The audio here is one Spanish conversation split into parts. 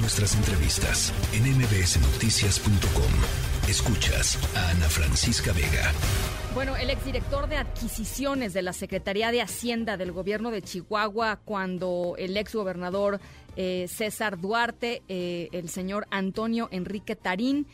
Nuestras entrevistas en mbsnoticias.com. Escuchas a Ana Francisca Vega. Bueno, el exdirector de adquisiciones de la Secretaría de Hacienda del gobierno de Chihuahua, cuando el exgobernador eh, César Duarte, eh, el señor Antonio Enrique Tarín,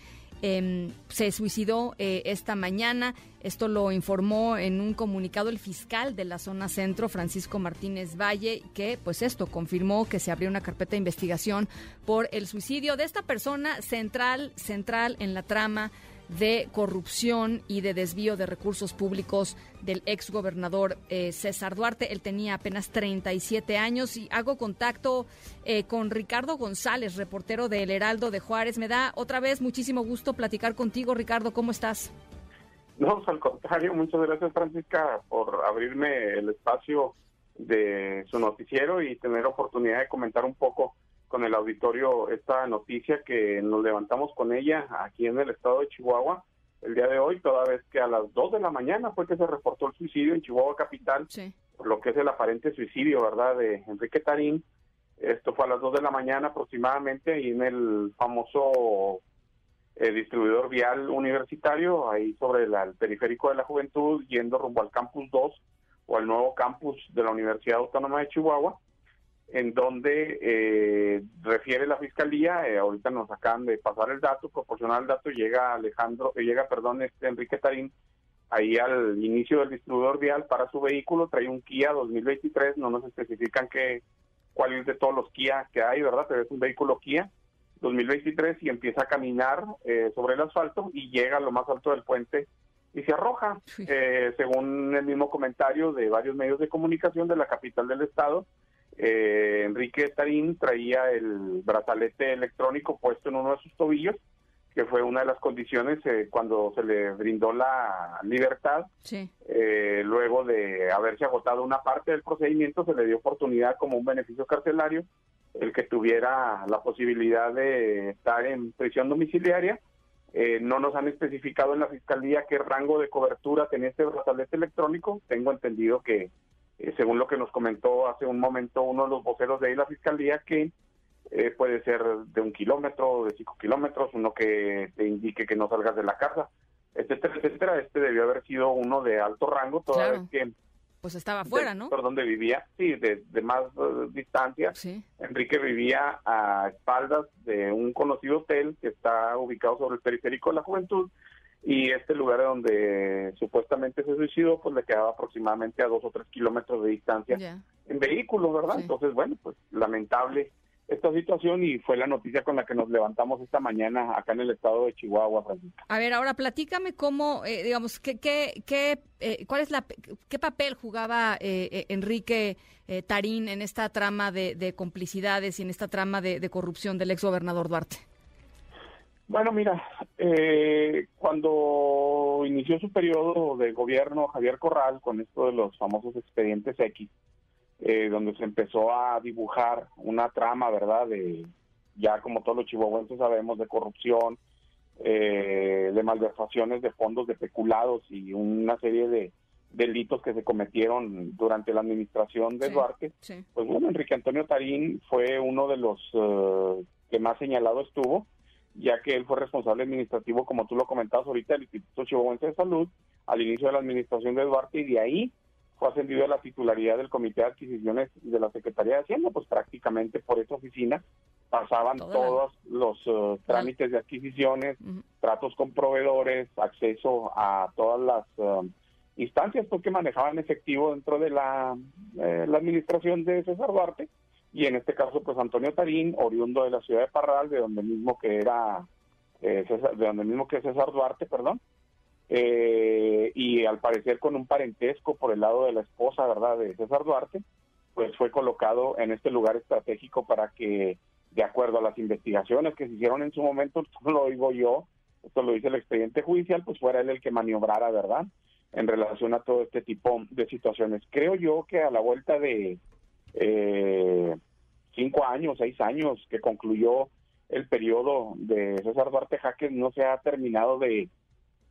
Em, se suicidó eh, esta mañana. Esto lo informó en un comunicado el fiscal de la zona centro, Francisco Martínez Valle, que pues esto confirmó que se abrió una carpeta de investigación por el suicidio de esta persona central, central en la trama de corrupción y de desvío de recursos públicos del ex gobernador eh, César Duarte. Él tenía apenas 37 años y hago contacto eh, con Ricardo González, reportero del Heraldo de Juárez. Me da otra vez muchísimo gusto platicar contigo, Ricardo. ¿Cómo estás? No, al contrario, muchas gracias Francisca por abrirme el espacio de su noticiero y tener oportunidad de comentar un poco con el auditorio esta noticia que nos levantamos con ella aquí en el estado de Chihuahua el día de hoy, toda vez que a las 2 de la mañana fue que se reportó el suicidio en Chihuahua Capital, por lo que es el aparente suicidio, ¿verdad?, de Enrique Tarín. Esto fue a las 2 de la mañana aproximadamente y en el famoso eh, distribuidor vial universitario, ahí sobre el periférico de la juventud, yendo rumbo al campus 2 o al nuevo campus de la Universidad Autónoma de Chihuahua en donde eh, refiere la fiscalía, eh, ahorita nos acaban de pasar el dato, proporcionar el dato, llega Alejandro, eh, llega, perdón, este Enrique Tarín ahí al inicio del distribuidor vial para su vehículo, trae un Kia 2023, no nos especifican qué, cuál es de todos los Kia que hay, ¿verdad? Pero es un vehículo Kia 2023 y empieza a caminar sobre el asfalto y llega a lo más alto del puente y se arroja, según el mismo comentario de varios medios de comunicación de la capital del estado, eh, Enrique Tarín traía el brazalete electrónico puesto en uno de sus tobillos, que fue una de las condiciones eh, cuando se le brindó la libertad. Eh, luego de haberse agotado una parte del procedimiento, se le dio oportunidad como un beneficio carcelario el que tuviera la posibilidad de estar en prisión domiciliaria. no nos han especificado en la fiscalía qué rango de cobertura tenía este brazalete electrónico. Tengo entendido que eh, según lo que nos comentó hace un momento uno de los voceros de ahí la fiscalía, que eh, puede ser de un kilómetro, de cinco kilómetros, uno que te indique que no salgas de la casa, etcétera, etcétera. Este debió haber sido uno de alto rango, toda vez que pues estaba afuera, ¿no? Por donde vivía, sí, de, más eh, distancia. Enrique vivía a espaldas de un conocido hotel que está ubicado sobre el periférico de la juventud y este lugar donde supuestamente se suicidó, pues le quedaba aproximadamente a dos o tres kilómetros de distancia en vehículo, ¿verdad? Entonces, bueno, pues lamentable esta situación y fue la noticia con la que nos levantamos esta mañana acá en el estado de Chihuahua, A ver, ahora platícame cómo, eh, digamos, qué, qué, qué eh, cuál es la, qué papel jugaba eh, Enrique Tarín en esta trama de, complicidades y en esta trama de, de corrupción del ex gobernador Duarte. Bueno, mira, eh, cuando inició su periodo de gobierno Javier Corral con esto de los famosos expedientes X, eh, donde se empezó a dibujar una trama, ¿verdad? De ya como todos los chihuahuenses sabemos de corrupción, eh, de malversaciones de fondos de peculados y una serie de delitos que se cometieron durante la administración de Duarte. Pues bueno, Enrique Antonio Tarín fue uno de los que más señalado estuvo ya que él fue responsable administrativo, como tú lo comentabas ahorita, del Instituto Chihuahuense de Salud, al inicio de la administración de Duarte, y de ahí fue ascendido a la titularidad del Comité de Adquisiciones de la Secretaría de Hacienda, pues prácticamente por esa oficina pasaban todos los uh, trámites de adquisiciones, tratos con proveedores, acceso a todas las uh, instancias pues, que manejaban efectivo dentro de la, eh, la administración de César Duarte y en este caso pues Antonio Tarín, oriundo de la ciudad de Parral, de donde mismo que era eh, de donde mismo que César Duarte, perdón, eh, y al parecer con un parentesco por el lado de la esposa, ¿verdad?, de César Duarte, pues fue colocado en este lugar estratégico para que, de acuerdo a las investigaciones que se hicieron en su momento, esto lo digo yo, esto lo dice el expediente judicial, pues fuera él el que maniobrara, ¿verdad?, en relación a todo este tipo de situaciones. Creo yo que a la vuelta de eh, cinco años, seis años que concluyó el periodo de César Duarte Jaques, no se ha terminado de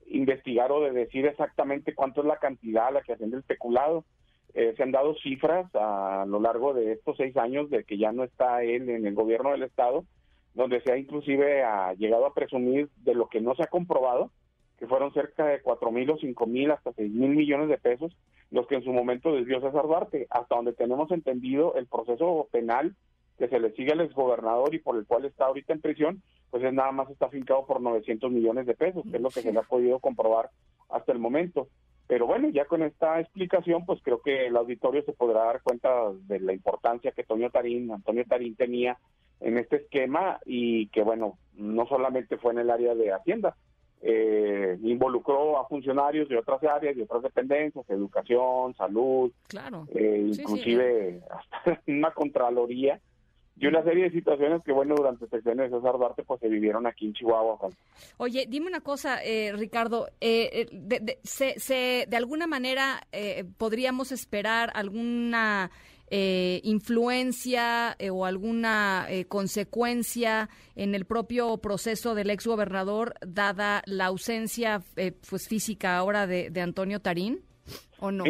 investigar o de decir exactamente cuánto es la cantidad a la que asciende el peculado. Eh, se han dado cifras a lo largo de estos seis años de que ya no está él en el gobierno del Estado, donde se ha inclusive ha llegado a presumir de lo que no se ha comprobado, que fueron cerca de cuatro mil o cinco mil hasta seis mil millones de pesos, los que en su momento desvió César Duarte, hasta donde tenemos entendido el proceso penal que se le sigue al exgobernador y por el cual está ahorita en prisión, pues es nada más está fincado por 900 millones de pesos, que es lo que se le ha podido comprobar hasta el momento. Pero bueno, ya con esta explicación, pues creo que el auditorio se podrá dar cuenta de la importancia que Antonio Tarín, Antonio Tarín tenía en este esquema y que bueno, no solamente fue en el área de Hacienda, eh, involucró a funcionarios de otras áreas, de otras dependencias, educación, salud, claro. Eh, inclusive hasta una contraloría y una serie de situaciones que, bueno, durante el sexenio de César Duarte, pues se vivieron aquí en Chihuahua. Oye, dime una cosa, eh, Ricardo, eh, de, de, se, de alguna manera eh, podríamos esperar alguna eh, influencia eh, o alguna eh, consecuencia en el propio proceso del ex gobernador, dada la ausencia pues física ahora de, de Antonio Tarín, o no?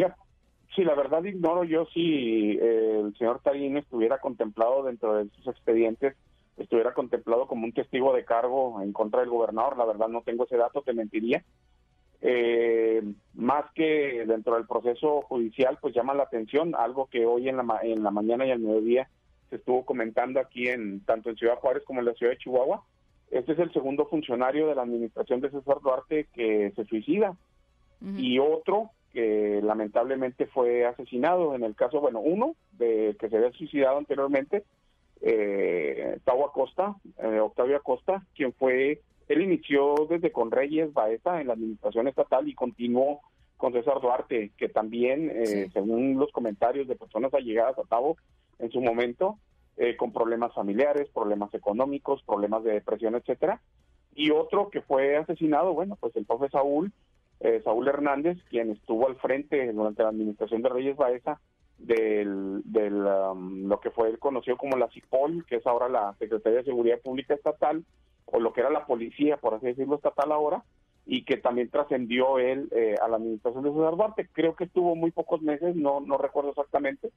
Sí, la verdad ignoro yo si eh, el señor Tarín estuviera contemplado dentro de sus expedientes, estuviera contemplado como un testigo de cargo en contra del gobernador. La verdad no tengo ese dato, te mentiría. Eh, más que dentro del proceso judicial, pues llama la atención algo que hoy en la, en la mañana y al mediodía se estuvo comentando aquí en tanto en Ciudad Juárez como en la ciudad de Chihuahua. Este es el segundo funcionario de la administración de César Duarte que se suicida. Y otro que lamentablemente fue asesinado. En el caso, bueno, uno de que se había suicidado anteriormente, eh, Tau Acosta, eh, Octavio Acosta, quien fue, él inició desde con Reyes Baeza en la administración estatal y continuó con César Duarte, que también, eh, según los comentarios de personas allegadas a Tavo en su momento, eh, con problemas familiares, problemas económicos, problemas de depresión, etcétera. Y otro que fue asesinado, bueno, pues el profe Saúl, eh, Saúl Hernández, quien estuvo al frente durante la administración de Reyes Baeza del, del um, lo que fue conocido como la CIPOL, que es ahora la Secretaría de Seguridad Pública Estatal, o lo que era la policía, por así decirlo, estatal ahora, y que también trascendió él eh, a la administración de César Duarte. Creo que estuvo muy pocos meses, no, no recuerdo exactamente,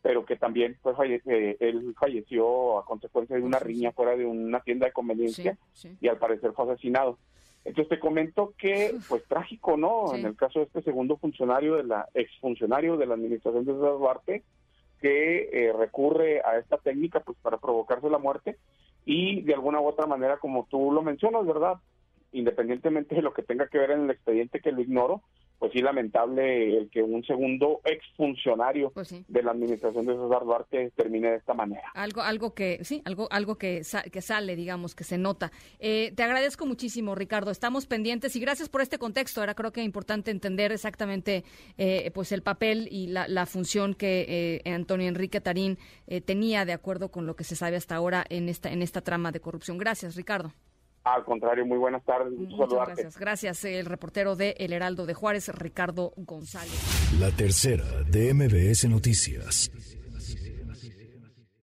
pero que también pues, eh, él falleció a consecuencia de una riña fuera de una tienda de conveniencia y al parecer fue asesinado. Entonces te comento que, pues trágico, ¿no? En el caso de este segundo funcionario, de la exfuncionario de la administración de César Duarte, que eh, recurre a esta técnica pues para provocarse la muerte y de alguna u otra manera, como tú lo mencionas, ¿verdad? Independientemente de lo que tenga que ver en el expediente, que lo ignoro, pues sí lamentable el que un segundo exfuncionario pues de la administración de César Duarte termine de esta manera. Algo, algo que sí, algo, algo que, que sale, digamos, que se nota. Eh, te agradezco muchísimo, Ricardo. Estamos pendientes y gracias por este contexto. Ahora creo que es importante entender exactamente, eh, pues el papel y la, la función que eh, Antonio Enrique Tarín tenía de acuerdo con lo que se sabe hasta ahora en esta en esta trama de corrupción. Gracias, Ricardo. Al contrario, muy buenas tardes. Muchas gracias. Gracias, el reportero de El Heraldo de Juárez, Ricardo González. La tercera de MBS Noticias.